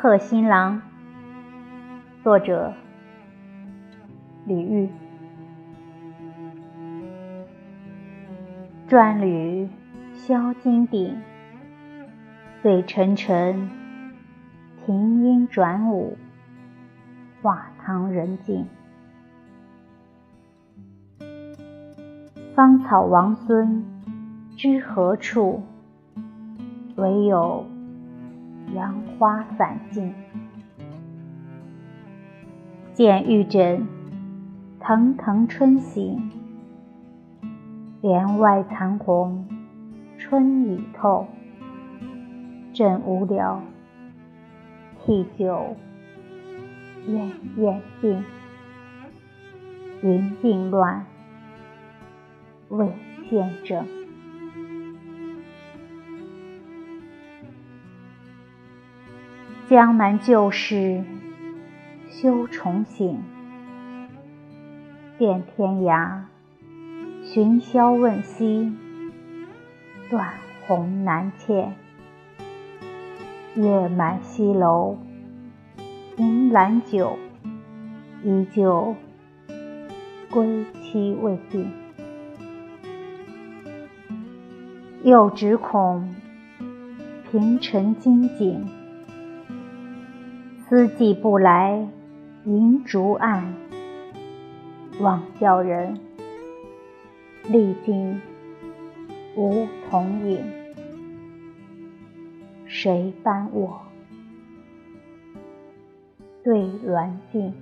贺新郎，作者李煜。转缕销金鼎，醉沉沉，庭音转舞，画堂人静。芳草王孙知何处？唯有花散尽。见玉枕腾腾春醒，帘外残红春已透。正无聊，替酒鸳鸯尽，云鬓乱。未见证。江南旧事休重醒，遍天涯寻宵问西，断鸿难见。月满西楼凭栏酒，依旧归期未定。又只恐平陈金井，思寄不来银烛暗，枉教人历经梧桐影。谁伴我对鸾镜？